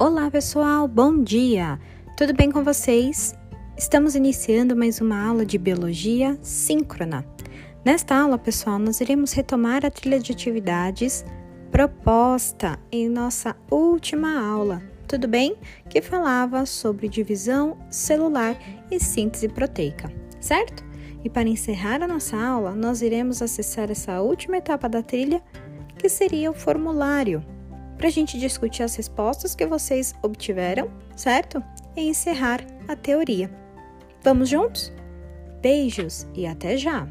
Olá, pessoal, bom dia! Tudo bem com vocês? Estamos iniciando mais uma aula de biologia síncrona. Nesta aula, pessoal, nós iremos retomar a trilha de atividades proposta em nossa última aula, tudo bem? Que falava sobre divisão celular e síntese proteica, certo? E para encerrar a nossa aula, nós iremos acessar essa última etapa da trilha, que seria o formulário para a gente discutir as respostas que vocês obtiveram, certo? E encerrar a teoria. Vamos juntos? Beijos e até já!